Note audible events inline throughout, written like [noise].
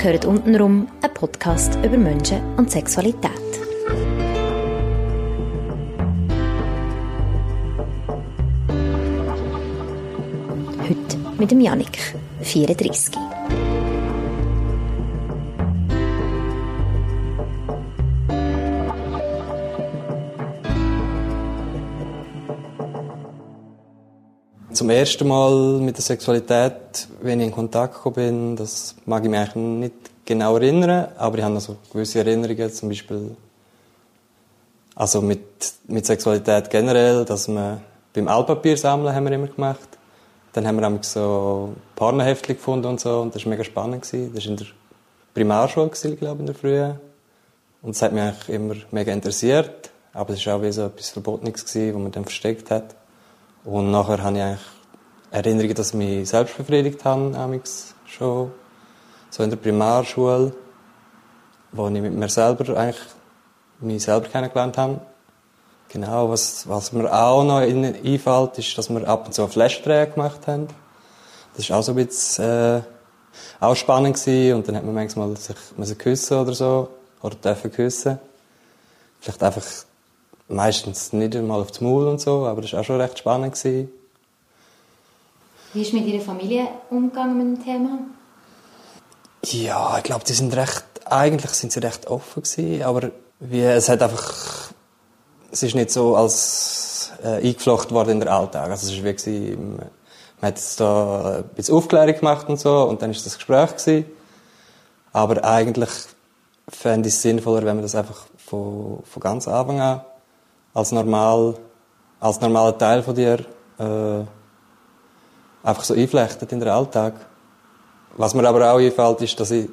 Hört untenrum einen Podcast über Menschen und Sexualität. Heute mit dem Janik, 34. Zum ersten Mal mit der Sexualität, wenn ich in Kontakt gekommen bin, das mag ich mich eigentlich nicht genau erinnern, aber ich habe noch so gewisse Erinnerungen, zum Beispiel also mit, mit Sexualität generell, dass wir beim Altpapier sammeln haben wir immer gemacht. Dann haben wir so Partnerheftchen gefunden und so und das war mega spannend. Gewesen. Das war in der Primarschule, gewesen, glaube ich, in der Früh. Und das hat mich eigentlich immer mega interessiert, aber es war auch wie so etwas Verbotenes, gewesen, was man dann versteckt hat. Und nachher habe ich eigentlich Erinnerungen, dass ich mich selbst befriedigt habe, schon so in der Primarschule, wo ich mit mir selber eigentlich mich selber kennengelernt habe. Genau, was, was mir auch noch einfällt, ist, dass wir ab und zu Flashträge gemacht haben. Das war auch so ein bisschen, äh, auch spannend gewesen. Und dann hat man manchmal sich müssen küssen oder so, oder dürfen küssen. Vielleicht einfach meistens nicht einmal auf das Maul und so, aber das war auch schon recht spannend. Gewesen. Wie ist mit Ihrer Familie umgegangen mit dem Thema? Ja, ich glaube, die sind recht, eigentlich sind sie recht offen gewesen, aber wie, es hat einfach, es ist nicht so als äh, eingeflochten worden in den Alltag. Also es ist wie gewesen, man hat jetzt da ein bisschen Aufklärung gemacht und so und dann ist das Gespräch gewesen. Aber eigentlich fände ich es sinnvoller, wenn man das einfach von, von ganz Anfang an als normal, als normaler Teil von dir äh, einfach so einflechtet in den Alltag. Was mir aber auch einfällt, ist, dass ich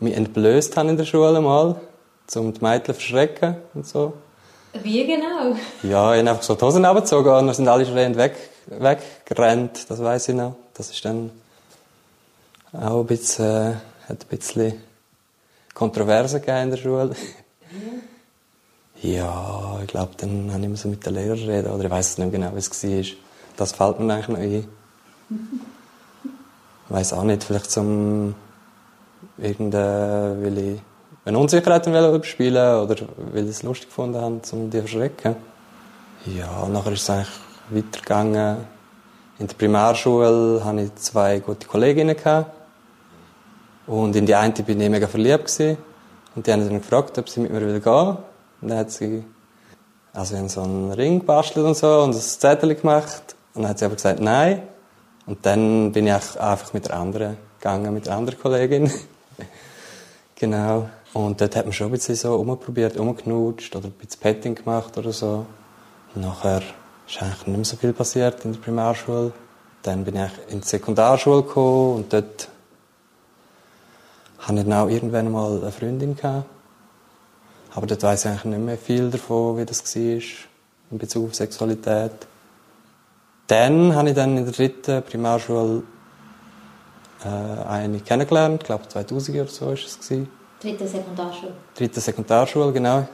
mich entblößt habe in der Schule mal, um die Mädchen zu verschrecken und so. Wie genau? Ja, ich habe einfach so die Hosen abgezogen und dann sind alle schreiend weg, weggerannt, das weiß ich noch. Das ist dann auch ein bisschen, äh, hat ein bisschen Kontroverse gegeben in der Schule. Ja, ich glaube, dann habe ich so mit den Lehrern reden oder ich weiß nicht genau, wie es war. Das fällt mir eigentlich noch ein. Ich weiß auch nicht, vielleicht zum irgendeine, weil ich eine Unsicherheit überspielen oder weil ich es lustig gefunden habe, um die zu verschrecken. Ja, nachher ist es eigentlich weitergegangen. In der Primarschule hatte ich zwei gute Kolleginnen. Gehabt. Und in die eine bin ich mega verliebt. Gewesen. Und die haben dann gefragt, ob sie mit mir gehen will. Und dann hat sie also so einen Ring gebastelt und so und ein Zettel gemacht. Und dann hat sie aber gesagt, nein. Und dann bin ich einfach mit der anderen gegangen, mit der anderen Kollegin. [laughs] genau. Und dort hat man schon ein bisschen so umprobiert, umgeknutscht oder ein bisschen Petting gemacht oder so. Und nachher ist eigentlich nicht mehr so viel passiert in der Primarschule. Dann bin ich in die Sekundarschule gekommen und dort hatte ich dann auch irgendwann mal eine Freundin gehabt. Aber dort weiss ich eigentlich nicht mehr viel davon, wie das war in Bezug auf Sexualität. Dann habe ich dann in der dritten Primarschule äh, eine kennengelernt, ich glaube 2000 oder so war es. Dritte Sekundarschule? Dritte Sekundarschule, genau.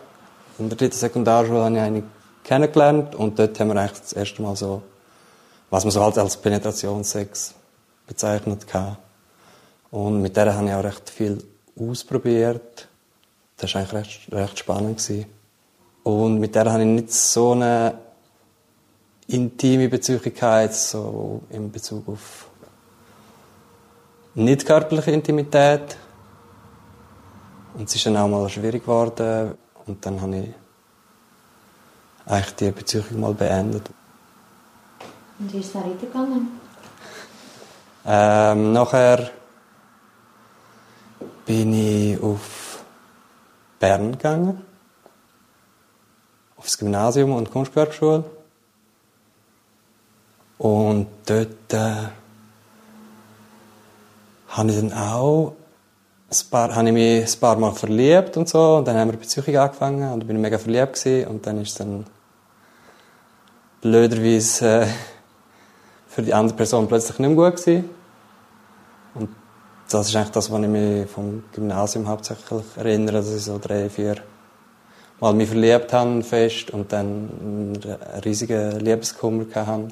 In der dritten Sekundarschule habe ich eine kennengelernt und dort haben wir eigentlich das erste Mal so, was man so halt als Penetrationssex bezeichnet hat. Und mit der habe ich auch recht viel ausprobiert. Das war eigentlich recht, recht spannend. Gewesen. Und mit der habe ich nicht so eine intime Bezüglichkeit, so in Bezug auf nicht körperliche Intimität. Und es ist dann auch mal schwierig geworden. Und dann habe ich eigentlich die Beziehung mal beendet. Und wie ist es dann weitergegangen? Ähm, nachher bin ich auf Bern gegangen. Aufs Gymnasium und Kunstgewerbeschule. Und dort äh, habe ich dann auch ein paar, habe ich mich ein paar Mal verliebt und so. Und dann haben wir Beziehung angefangen und bin ich mega verliebt gewesen. Und dann ist es dann blöderweise äh, für die andere Person plötzlich nicht mehr gut gewesen. Das ist eigentlich das, was ich mich vom Gymnasium hauptsächlich erinnere, dass ich so drei, vier Mal mich verliebt habe fest und dann einen riesigen Liebeskummer hatte.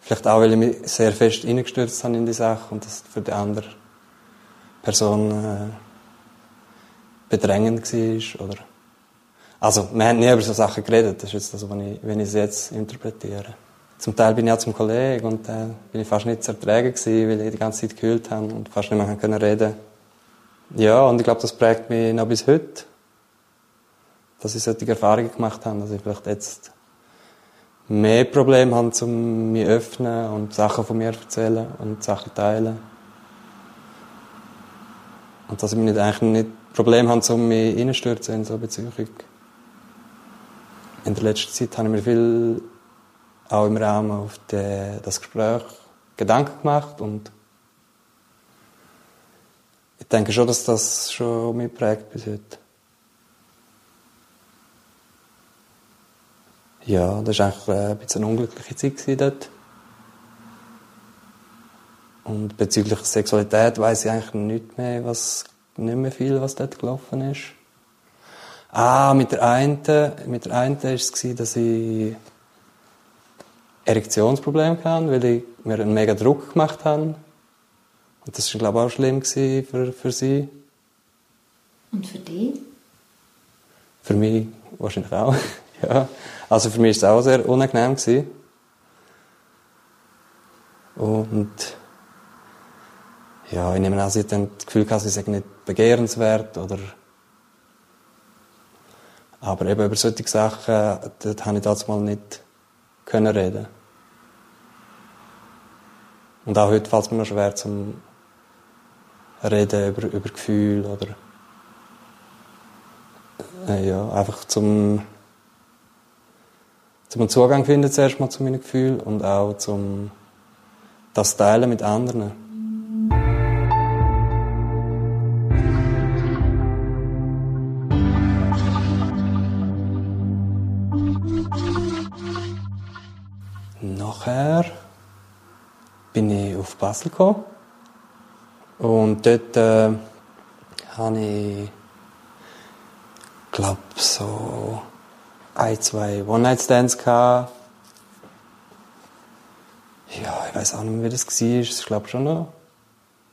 Vielleicht auch, weil ich mich sehr fest reingestürzt habe in die Sache und das für die andere Person äh, bedrängend war. Oder also, wir haben nie über so Sachen geredet. Das ist jetzt das, was ich, wenn ich es jetzt interpretiere. Zum Teil bin ich auch zum Kollegen und äh, bin ich fast nicht zu ertragen gewesen, weil ich die ganze Zeit gekühlt habe und fast nicht mehr reden Ja, und ich glaube, das prägt mich noch bis heute, dass ich solche Erfahrungen gemacht habe, dass ich vielleicht jetzt mehr Probleme habe, um mich öffnen und Sachen von mir erzählen und Sachen teilen. Und dass ich nicht, eigentlich nicht Probleme habe, um mich reinstürzen in so eine Beziehung. In der letzten Zeit habe ich mir viel auch im Rahmen auf die, das Gespräch Gedanken gemacht und ich denke schon, dass das schon mich prägt bis heute. Ja, das war eigentlich ein bisschen eine unglückliche Zeit dort. Und bezüglich Sexualität weiß ich eigentlich nicht mehr, was, nicht mehr viel, was dort gelaufen ist. Ah, mit der einen, mit der einen war es, dass ich Erektionsprobleme hatte, weil ich mir einen mega Druck gemacht habe. Und das war, glaube ich, auch schlimm für, für sie. Und für dich? Für mich wahrscheinlich auch. [laughs] ja. Also für mich war es auch sehr unangenehm. Gewesen. Und ja, ich nehme an, sie hat dann das Gefühl gehabt, sie sei nicht begehrenswert oder aber eben über solche Sachen, dort habe ich damals mal nicht können reden. Und auch heute fällt es mir noch schwer zum Reden über, über Gefühle oder äh, ja, einfach zum, zum einen Zugang finden zuerst mal zu meinen Gefühlen und auch zum das Teilen mit anderen. Nachher bin ich auf Basel gekommen und dort äh, habe ich glaube so ein, zwei One-Night-Stands gehabt. Ja, ich weiß auch nicht mehr, wie das war. Es war, glaube schon noch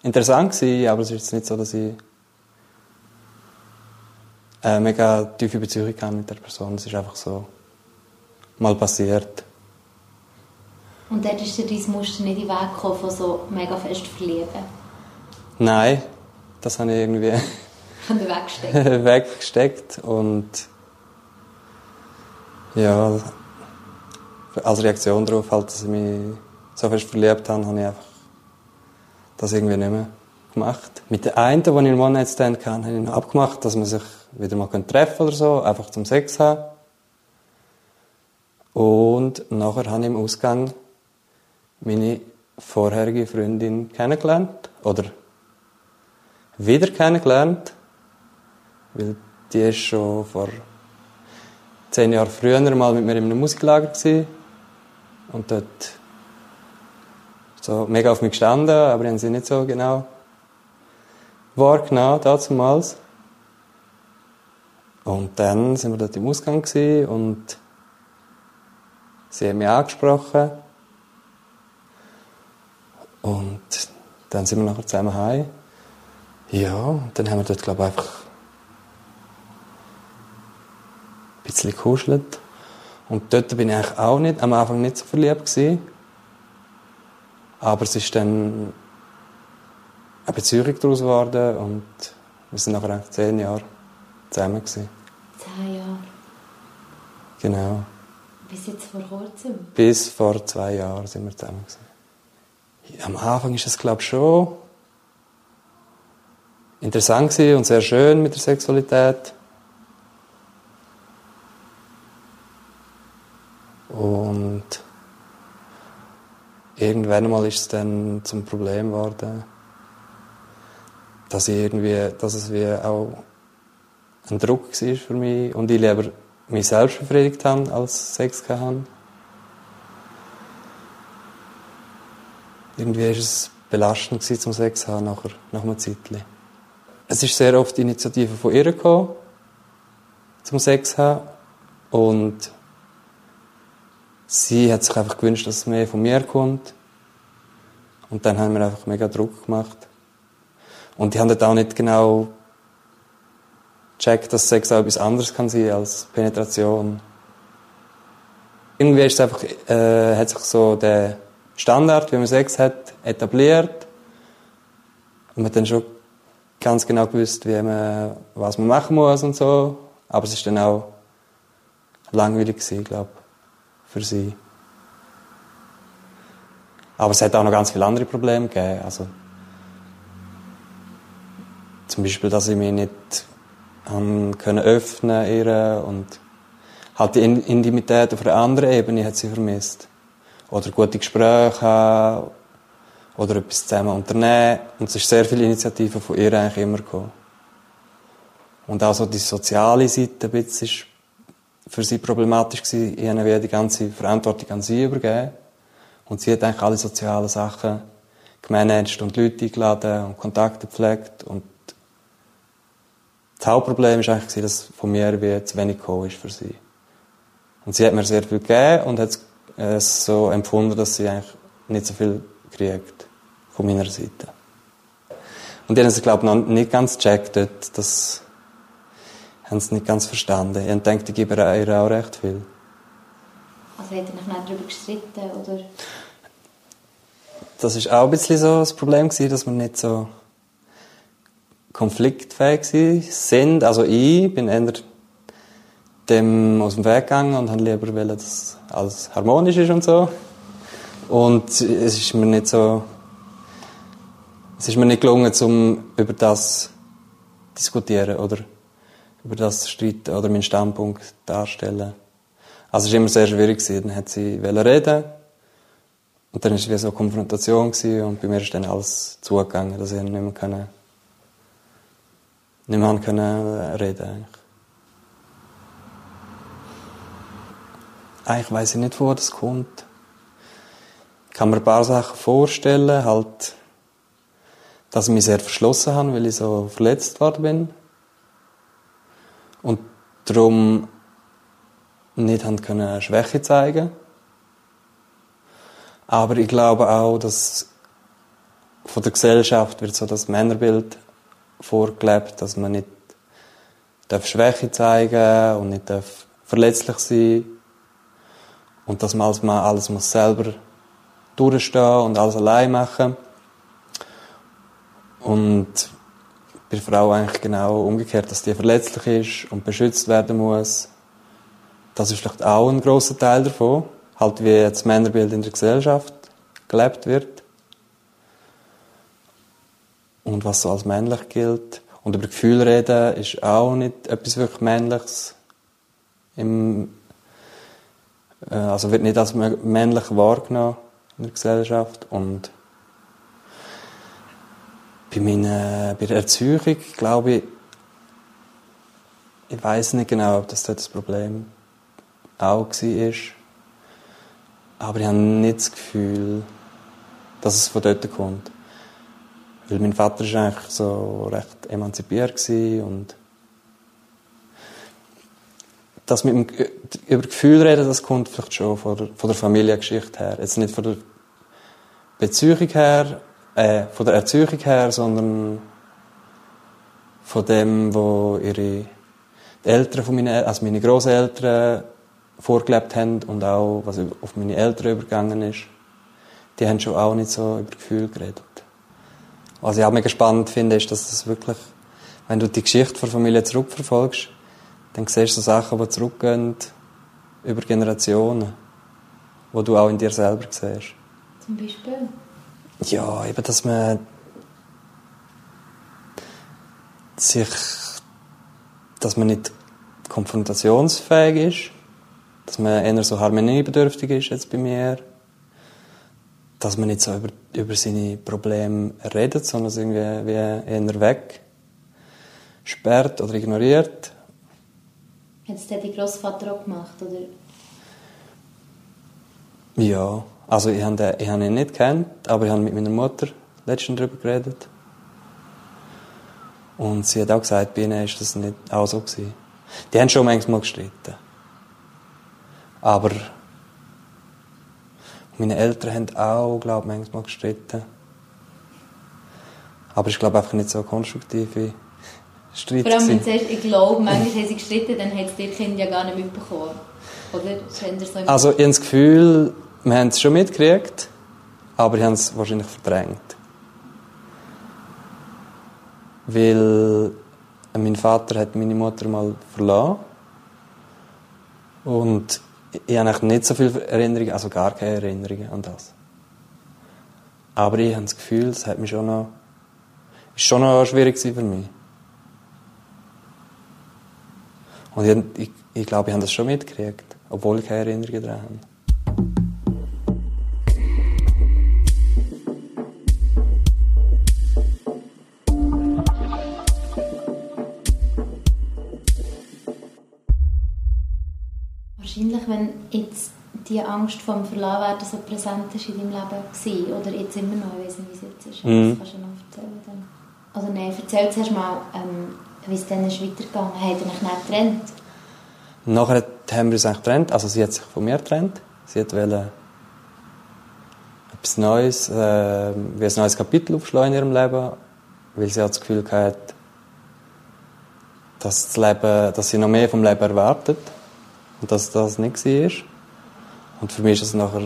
interessant gewesen, aber es ist jetzt nicht so, dass ich eine mega tiefe Beziehung mit der Person. Es ist einfach so mal passiert. Und dort ist dir dein Muster nicht in den Weg gekommen, von so mega fest verlieben? Nein, das habe ich irgendwie [laughs] [laughs] weggesteckt. weggesteckt und ja, als Reaktion darauf, halt, dass ich mich so fest verliebt habe, habe ich einfach das irgendwie nicht mehr gemacht. Mit der einen, die ich in One-Night-Stand hatte, habe ich noch abgemacht, dass man sich wieder mal treffen oder so, einfach zum Sex haben. Und nachher habe ich im Ausgang meine vorherige Freundin kennengelernt. Oder wieder kennengelernt. Weil die ist schon vor zehn Jahren früher mal mit mir in einem Musiklager gewesen. Und dort so mega auf mich gestanden, aber ich habe sie nicht so genau wahrgenommen, damals. Und dann sind wir dort im Ausgang und sie haben mich angesprochen. Und dann sind wir nachher zusammen heim. Ja, dann haben wir dort, glaube ich, einfach ein bisschen gekuschelt. Und dort bin ich eigentlich auch nicht, am Anfang nicht so verliebt gewesen. Aber es ist dann eine Beziehung daraus geworden und wir sind nachher eigentlich zehn Jahre zusammen gewesen. Zehn Jahre? Genau. Bis jetzt vor kurzem? Bis vor zwei Jahren sind wir zusammen gewesen am Anfang ist es, glaube ich, schon interessant und sehr schön mit der Sexualität. Und irgendwann mal ist es dann zum Problem geworden, dass ich irgendwie, dass es wie auch ein Druck war für mich und ich lieber mich selbst befriedigt habe als Sex hatte. Irgendwie war es belastend zum Sex haben nachher, nach einem Zeitchen. Es ist sehr oft die Initiative von ihr gekommen, zum Sex haben. Und sie hat sich einfach gewünscht, dass es mehr von mir kommt. Und dann haben wir einfach mega Druck gemacht. Und die haben dort auch nicht genau checkt, dass Sex auch etwas anderes kann sein als Penetration. Irgendwie ist es einfach, äh, hat sich so der Standard, wie man Sex hat, etabliert. Und man hat dann schon ganz genau gewusst, wie man, was man machen muss und so. Aber es ist dann auch langweilig gewesen, glaube für sie. Aber es hat auch noch ganz viele andere Probleme gegeben. Also, zum Beispiel, dass ich mich nicht haben können öffnen ihr und halt die Intimität auf einer anderen Ebene hat sie vermisst. Oder gute Gespräche haben oder etwas zusammen unternehmen. Und es ist sehr viele Initiativen von ihr eigentlich immer gekommen. Und auch so die soziale Seite ein bisschen ist für sie problematisch gewesen. Ich habe die ganze Verantwortung an sie übergeben. Und sie hat eigentlich alle sozialen Sachen gemanagt und Leute eingeladen und Kontakte gepflegt und das Hauptproblem war eigentlich, dass von mir wie zu wenig gekommen ist für sie. Und sie hat mir sehr viel gegeben und hat es so empfunden, dass sie eigentlich nicht so viel kriegt von meiner Seite. Und die haben es, glaube ich, noch nicht ganz gecheckt dort. Das haben sie nicht ganz verstanden. Ich denke, ich gebe ihr auch recht viel. Also hat er noch nicht darüber gestritten, oder? Das war auch ein bisschen so das Problem, dass man nicht so konfliktfähig sind. Also ich bin eher dem aus dem Weg gegangen und habe lieber wollen, dass alles harmonisch ist und so. Und es ist mir nicht so, es ist mir nicht gelungen, um über das diskutieren oder über das streiten oder meinen Standpunkt darstellen. Also es war immer sehr schwierig. Dann hat sie reden und dann war es wie so eine Konfrontation und bei mir ist dann alles zugegangen, dass ich nicht mehr nicht mehr können reden eigentlich. Eigentlich weiss ich nicht, wo das kommt. Ich kann mir ein paar Sachen vorstellen, halt, dass ich mich sehr verschlossen habe, weil ich so verletzt worden bin. Und darum nicht haben können Schwäche zeigen. Aber ich glaube auch, dass von der Gesellschaft wird so das Männerbild vorgelebt, dass man nicht darf Schwäche zeigen und nicht darf verletzlich sein und dass man alles, alles muss selber durchstehen und alles allein machen. Und bei der Frau eigentlich genau umgekehrt, dass die verletzlich ist und beschützt werden muss. Das ist vielleicht auch ein großer Teil davon, halt wie das Männerbild in der Gesellschaft gelebt wird und was so als männlich gilt. Und über Gefühle reden ist auch nicht etwas wirklich Männliches. Im, also wird nicht als männlich wahrgenommen in der Gesellschaft. Und bei, meiner, bei der Erziehung glaube ich, ich weiß nicht genau, ob das dort das Problem auch war. Aber ich habe nicht das Gefühl, dass es von dort kommt. Weil mein Vater war eigentlich so recht emanzipiert und das mit dem, über Gefühl reden, das kommt vielleicht schon von der, von der Familiengeschichte her. Jetzt nicht von der Beziehung her, äh, von der Erziehung her, sondern von dem, wo ihre Eltern von meinen, also meine Großeltern vorgelebt haben und auch was auf meine Eltern übergegangen ist. Die haben schon auch nicht so über Gefühl geredet. Was ich auch mega spannend finde, ist, dass das wirklich, wenn du die Geschichte der Familie zurückverfolgst, dann siehst du so Sachen, die zurückgehen über Generationen, wo du auch in dir selber siehst. Zum Beispiel? Ja, eben, dass man sich, dass man nicht konfrontationsfähig ist, dass man eher so harmoniebedürftig ist jetzt bei mir dass man nicht so über, über seine Probleme redet, sondern es irgendwie wie eher weg sperrt oder ignoriert. Hat es dein Großvater auch gemacht, oder? Ja, also ich habe, ich habe ihn nicht kennt, aber ich habe mit meiner Mutter letztens darüber geredet. Und sie hat auch gesagt, bei ihnen ist das nicht auch so gewesen. Die haben schon manchmal gestritten. Aber meine Eltern haben auch, glaube ich, manchmal gestritten. Aber ich glaube einfach nicht so konstruktive Streit. Vor allem, wenn du sagst, ich glaube, manchmal haben sie gestritten, dann haben die Kinder ja gar nicht mitbekommen. Oder? So Also ich habe das Gefühl, wir haben es schon mitgekriegt, aber ich habe es wahrscheinlich verdrängt. Weil mein Vater hat meine Mutter mal verlassen. Und ich habe nicht so viele Erinnerungen, also gar keine Erinnerungen an das. Aber ich habe das Gefühl, es hat mich schon noch, ist schon noch schwierig für mich. Und ich, ich, ich glaube, ich habe das schon mitgekriegt, obwohl ich keine Erinnerungen daran habe. Wahrscheinlich, wenn jetzt die Angst vom Verlassen so präsent ist in deinem Leben war, oder jetzt immer noch, ich weiß nicht, wie es jetzt ist, Mhm. das kannst du noch erzählen. Dann. Also nein, erzähl zuerst mal, ähm, wie es dann ist weitergegangen ist. Habt ihr euch nicht getrennt? Nachher haben wir uns eigentlich getrennt. Also sie hat sich von mir getrennt. Sie hat wollte etwas Neues, äh, wie ein neues Kapitel aufschlagen in ihrem Leben, weil sie hat das Gefühl gehabt, dass, das Leben, dass sie noch mehr vom Leben erwartet und dass das nicht war. Und für mich ist es nachher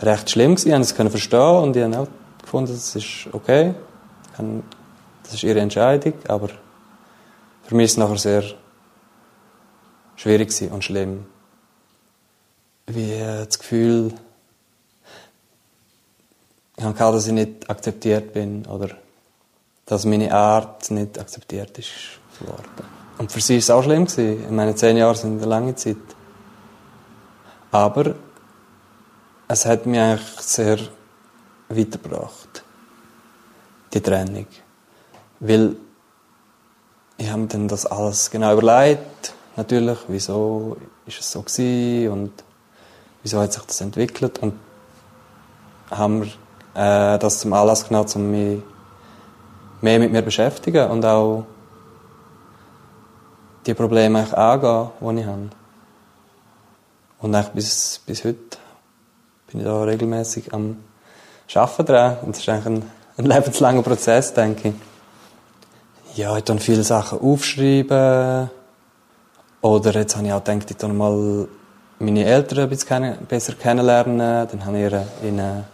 recht schlimm gewesen. Ich konnte es verstehen und ich habe auch gefunden, das ist okay. Ich Das ist ihre Entscheidung, aber für mich ist es nachher sehr schwierig und schlimm. Wie äh, das Gefühl, ich habe dass ich nicht akzeptiert bin oder dass meine Art nicht akzeptiert ist worden. Und für sie ist es auch schlimm gewesen. Ich meine, zehn Jahre sind eine lange Zeit. Aber es hat mich eigentlich sehr weitergebracht, die Trennung. Weil ich habe dann das alles genau überlegt, natürlich, wieso ist es so gewesen und wieso hat sich das entwickelt und haben wir äh, das zum Anlass genommen, um mich mehr mit mir beschäftigen und auch die Probleme angehen, die ich habe. Und eigentlich bis, bis heute bin ich da regelmäßig am Arbeiten dran. Und das ist eigentlich ein, ein [laughs] lebenslanger Prozess, denke ich. Ja, ich dann viele Sachen aufschreiben. Oder jetzt habe ich auch gedacht, ich dann mal meine Eltern ein besser kennenlernen. Dann habe ich ihnen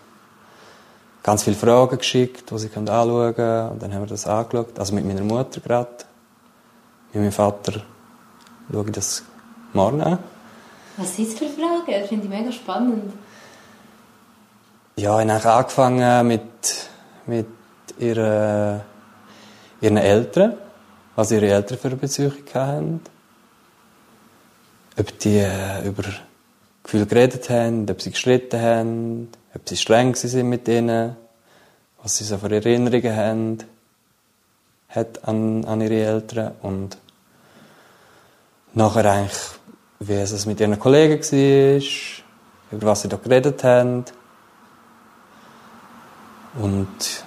ganz viele Fragen geschickt, die sie anschauen können. Und dann haben wir das angeschaut. Also mit meiner Mutter gerade. Mit meinem Vater schaue ich das morgen an. Was sind es für Fragen? Das finde ich mega spannend. Ja, ich habe angefangen mit, mit ihrer, ihren Eltern, was ihre Eltern für eine Beziehung hatten. Ob die äh, über Gefühle geredet haben, ob sie gestritten haben, ob sie streng sind mit ihnen, was sie so für Erinnerungen haben hat an, an ihre Eltern und nachher eigentlich, wie es mit ihren Kollegen war, über was sie da geredet haben. Und,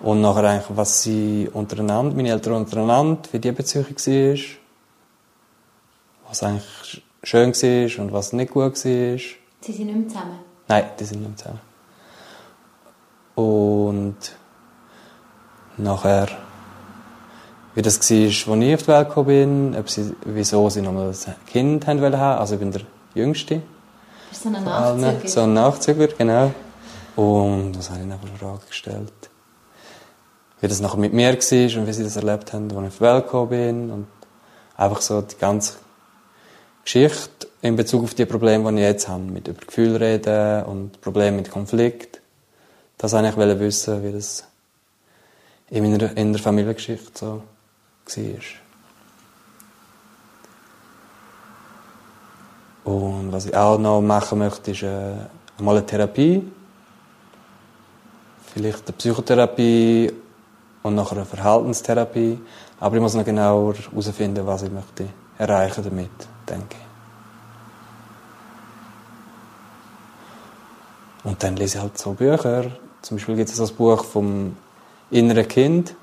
und nachher eigentlich, was sie untereinander, meine Eltern untereinander, wie die Beziehung war. Was eigentlich schön war und was nicht gut war. Sie sind nicht mehr zusammen. Nein, die sind nicht mehr zusammen. Und nachher, wie das war, als ich auf die Welt gekommen bin, ob sie, wieso sie nochmal ein Kind haben wollen haben. Also ich bin der Jüngste. Bist du so ein. Nachzüger? So ein Nachzüger, genau. Und was habe ich noch für Fragen gestellt? Wie das nachher mit mir war und wie sie das erlebt haben, als ich auf die Welt gekommen bin. Und einfach so die ganze Geschichte in Bezug auf die Probleme, die ich jetzt habe. Mit über Gefühle reden und Probleme mit Konflikt. Das wollte ich wissen, wie das in meiner in der Familiengeschichte so war. Und was ich auch noch machen möchte, ist äh, mal eine Therapie. Vielleicht eine Psychotherapie und nachher eine Verhaltenstherapie. Aber ich muss noch genauer herausfinden, was ich möchte erreichen damit, denke ich. Und dann lese ich halt so Bücher. Zum Beispiel gibt es ein Buch vom inneren Kind.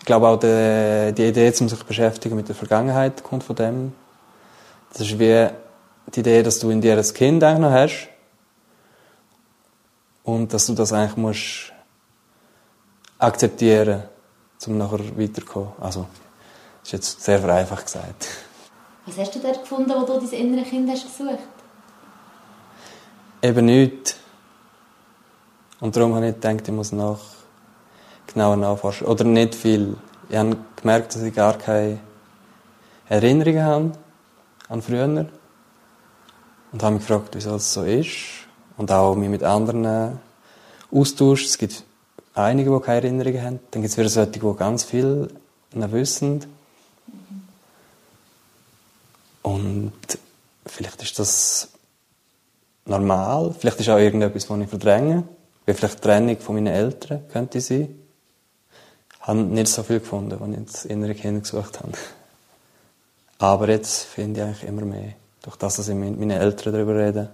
Ich glaube auch die, die Idee, um sich beschäftigen mit der Vergangenheit, kommt von dem. Das ist wie die Idee, dass du in dir ein Kind eigentlich noch hast und dass du das eigentlich musst akzeptieren, um nachher weiterzukommen. Also, das ist jetzt sehr vereinfacht gesagt. Was hast du dort gefunden, wo du dein innere Kind hast gesucht? Eben nichts. Und darum habe ich gedacht, ich muss nach genauer nachforschen. Oder nicht viel. Ich habe gemerkt, dass ich gar keine Erinnerungen habe an früher. Und habe mich gefragt, wieso das so ist. Und auch mich mit anderen austauscht. Es gibt einige, die keine Erinnerungen haben. Dann gibt es wieder solche, die ganz viel wissen. Und vielleicht ist das normal. Vielleicht ist auch irgendetwas, was ich verdränge. Wie vielleicht die Trennung von meinen Eltern könnte sein. Ich habe nicht so viel gefunden, als ich das innere Kind gesucht habe. Aber jetzt finde ich eigentlich immer mehr. Durch das, dass ich mit meinen Eltern darüber rede.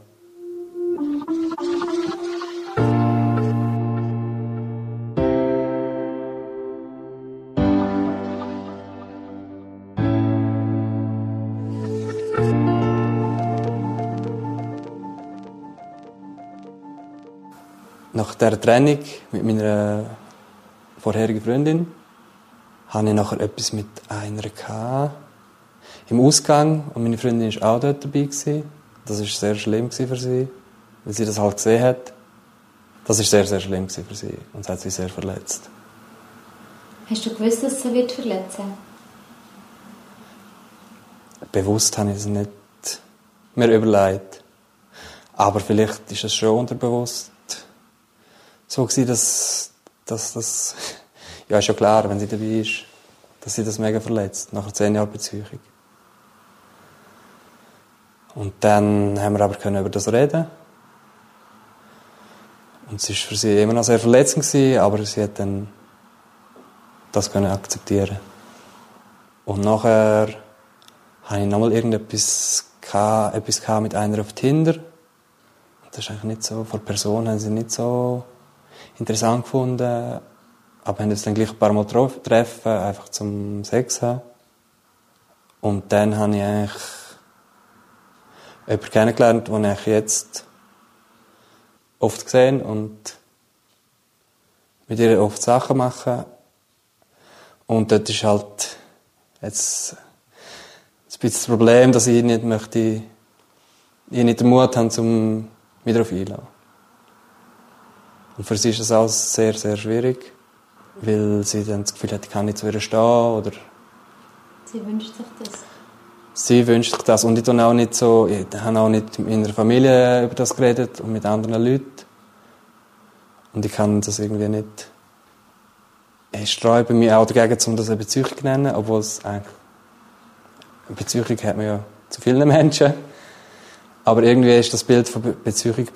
Der Trennung mit meiner vorherigen Freundin hatte ich nachher etwas mit einer gehabt, im Ausgang und meine Freundin war auch dort dabei. Gewesen. Das war sehr schlimm für sie, weil sie das halt gesehen hat. Das war sehr, sehr schlimm für sie und es hat sie sehr verletzt. Hast du gewusst, dass sie wird verletzen Bewusst habe ich es nicht mir überlegt. Aber vielleicht ist es schon unterbewusst so gewesen, dass, dass das, [laughs] ja, ist ja klar, wenn sie dabei ist, dass sie das mega verletzt, nach zehn Jahren Beziehung. Und dann haben wir aber können über das reden. Und es war für sie immer noch sehr verletzend gewesen, aber sie hat dann das können akzeptieren. Und nachher hatte ich nochmal irgendetwas etwas mit einer auf Tinder. Und das ist eigentlich nicht so, von Person haben sie nicht so interessant gefunden, aber haben uns dann gleich ein paar Mal treffen, einfach zum Sex haben. Und dann habe ich eigentlich jemanden kennengelernt, den ich jetzt oft gesehen und mit ihr oft Sachen mache. Und dort ist halt jetzt ein bisschen das Problem, dass ich nicht möchte, ich nicht den Mut habe, um mich darauf einzulassen. Und für sie ist das alles sehr, sehr schwierig, weil sie dann das Gefühl hat, ich kann nicht zu ihr stehen oder... Sie wünscht sich das? Sie wünscht sich das. Und ich habe auch nicht so, ich habe auch nicht mit meiner Familie über das geredet und mit anderen Leuten. Und ich kann das irgendwie nicht... Ich sträube mich auch dagegen, um das eine Beziehung zu nennen, obwohl es eigentlich... Eine Beziehung hat man ja zu vielen [laughs] Menschen. Aber irgendwie ist das Bild von Beziehung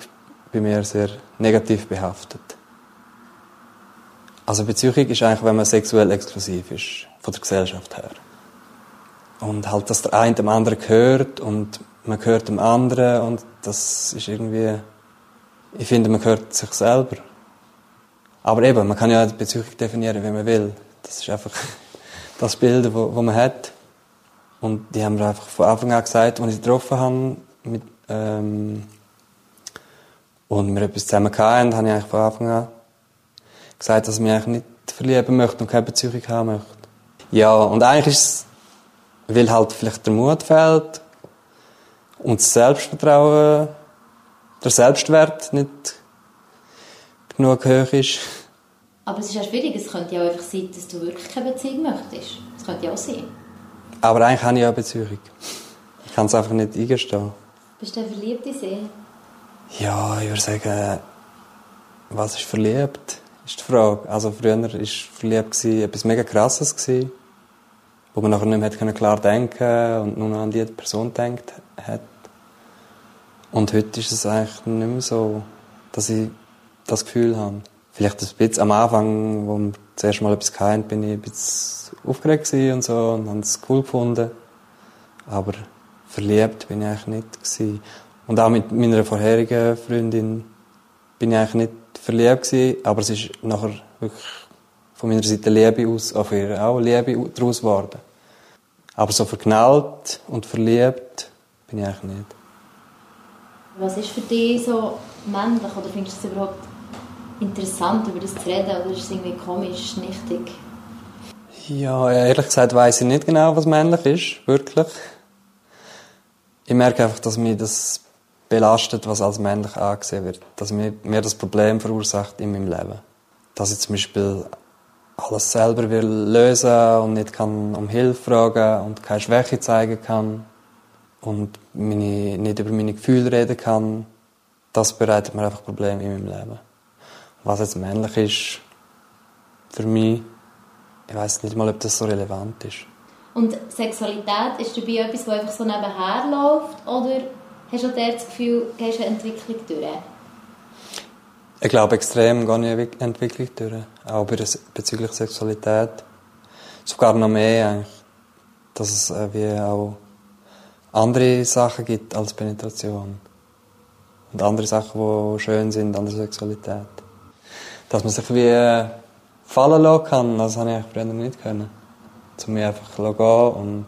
bei mir sehr negativ behaftet. Also Beziehung ist eigentlich, wenn man sexuell exklusiv ist, von der Gesellschaft her. Und halt, dass der eine dem anderen gehört und man gehört dem anderen und das ist irgendwie, ich finde, man gehört sich selber. Aber eben, man kann ja die Beziehung definieren, wie man will. Das ist einfach [laughs] das Bild, das man hat. Und die haben mir einfach von Anfang an gesagt, als ich sie getroffen habe, mit, ähm, und wir etwas zusammen hatten, habe ich eigentlich von Anfang an gesagt, dass ich mich eigentlich nicht verlieben möchte und keine Beziehung haben möchte. Ja, und eigentlich ist es, weil halt vielleicht der Mut fehlt und das Selbstvertrauen, der Selbstwert nicht genug hoch ist. Aber es ist ja schwierig, es könnte ja auch einfach sein, dass du wirklich keine Beziehung möchtest. Das könnte ja auch sein. Aber eigentlich habe ich ja eine Beziehung. Ich kann es einfach nicht eingestehen. Bist du verliebt in sie? Ja, ich würde sagen, was ist verliebt, ist die Frage. Also früher war verliebt etwas mega Krasses, gewesen, wo man nachher nicht mehr klar denken und nur noch an die Person denkt hat. Und heute ist es eigentlich nicht mehr so, dass ich das Gefühl habe. Vielleicht ein bisschen am Anfang, wo wir das erste Mal etwas hatten, bin ich ein bisschen aufgeregt und so und habe es cool gefunden. Aber verliebt bin ich eigentlich nicht gewesen. Und auch mit meiner vorherigen Freundin bin ich eigentlich nicht verliebt gewesen, aber es ist nachher wirklich von meiner Seite Liebe aus, auf ihr auch Liebe daraus geworden. Aber so verknallt und verliebt bin ich eigentlich nicht. Was ist für dich so männlich oder findest du es überhaupt interessant, über das zu reden, oder ist es irgendwie komisch, nichtig? Ja, ehrlich gesagt weiß ich nicht genau, was männlich ist, wirklich. Ich merke einfach, dass mich das belastet, was als männlich angesehen wird. Dass mir, mir das Problem verursacht in meinem Leben. Dass ich zum Beispiel alles selber will lösen und nicht kann um Hilfe fragen und keine Schwäche zeigen kann und meine, nicht über meine Gefühle reden kann, das bereitet mir einfach Probleme in meinem Leben. Was jetzt männlich ist, für mich, ich weiß nicht mal, ob das so relevant ist. Und Sexualität, ist dabei etwas, das einfach so nebenher läuft? Oder hast du das Gefühl, du gehst eine Entwicklung durch? Ich glaube extrem gar nicht eine Entwicklung durch. Auch bezüglich Sexualität. Sogar noch mehr eigentlich. Dass es äh, wie auch andere Sachen gibt als Penetration. Und andere Sachen, die schön sind an der Sexualität. Dass man sich wie äh, fallen lassen kann, das habe ich früher nicht können. Zu mir einfach gehen und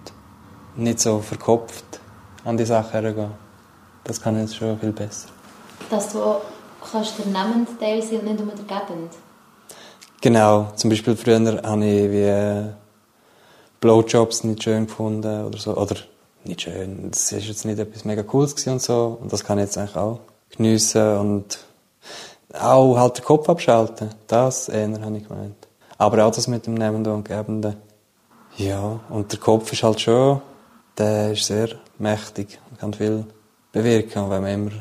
nicht so verkopft an die Sache hergehen. Das kann ich jetzt schon viel besser. Dass du kannst der nehmende Teil sein und nicht nur der gebende? Genau. Zum Beispiel früher habe ich wie äh, Blowjobs nicht schön gefunden oder so. Oder nicht schön. Das ist jetzt nicht etwas mega Cooles und so. Und das kann ich jetzt eigentlich auch geniessen und auch halt den Kopf abschalten. Das eher, habe ich gemeint. Aber auch das mit dem Nehmenden und Gebenden. Ja, und der Kopf ist halt schon, der ist sehr mächtig und kann viel bewirken. Wenn man immer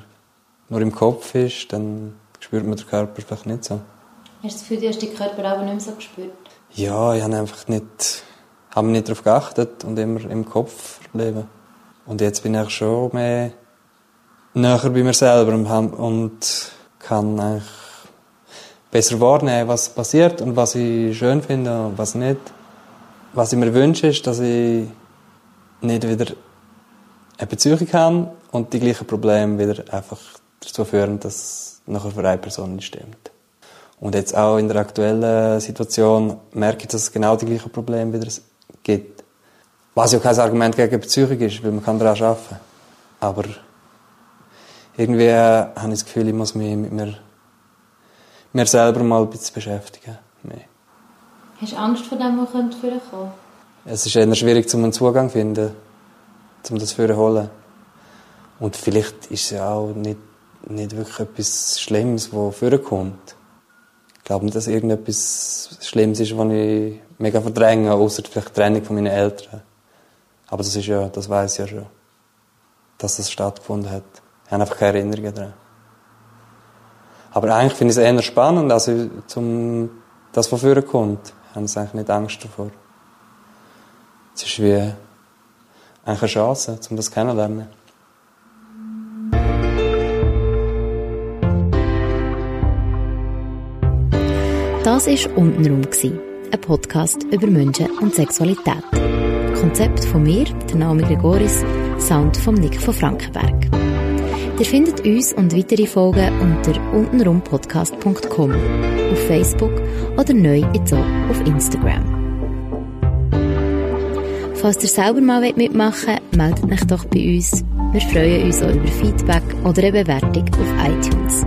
nur im Kopf ist, dann spürt man den Körper vielleicht nicht so. Hast du das Gefühl, du hast den Körper aber nicht mehr so gespürt? Ja, ich habe einfach nicht, habe nicht darauf geachtet und immer im Kopf leben. Und jetzt bin ich schon mehr näher bei mir selber und kann eigentlich besser wahrnehmen, was passiert und was ich schön finde und was nicht. Was ich mir wünsche, ist, dass ich nicht wieder eine Beziehung habe und die gleichen Probleme wieder einfach dazu führen, dass es nachher für eine Person nicht stimmt. Und jetzt auch in der aktuellen Situation merke ich, dass es genau die gleichen Probleme wieder gibt. Was ja kein Argument gegen Beziehung ist, weil man kann daran arbeiten. Aber irgendwie habe ich das Gefühl, ich muss mich mit mir, mir selber mal ein bisschen beschäftigen. Mehr. Hast du Angst vor dem, was kommt kommen? Es ist eher schwierig, um einen Zugang zu finden, um das zu holen. Und vielleicht ist es ja auch nicht, nicht wirklich etwas Schlimmes, was vorkommt. Ich glaube nicht, dass irgendetwas Schlimmes ist, was ich mega verdränge, außer vielleicht die Trennung von meinen Eltern. Aber das ist ja, das weiß ich ja schon, dass das stattgefunden hat. Ich habe einfach keine Erinnerungen daran. Aber eigentlich finde ich es eher spannend, also zum, das, was vorher kommt. Ich habe eigentlich nicht Angst davor. Es ist wie eine Chance, um das kennenzulernen. Das war «Untenrum», ein Podcast über Menschen und Sexualität. Konzept von mir, der Naomi Gregoris, Sound von Nick von Frankenberg. Ihr findet uns und weitere Folgen unter untenrumpodcast.com, auf Facebook oder neu jetzt auch auf Instagram. Falls ihr selber mal mitmachen wollt, meldet euch doch bei uns. Wir freuen uns auch über Feedback oder eine Bewertung auf iTunes.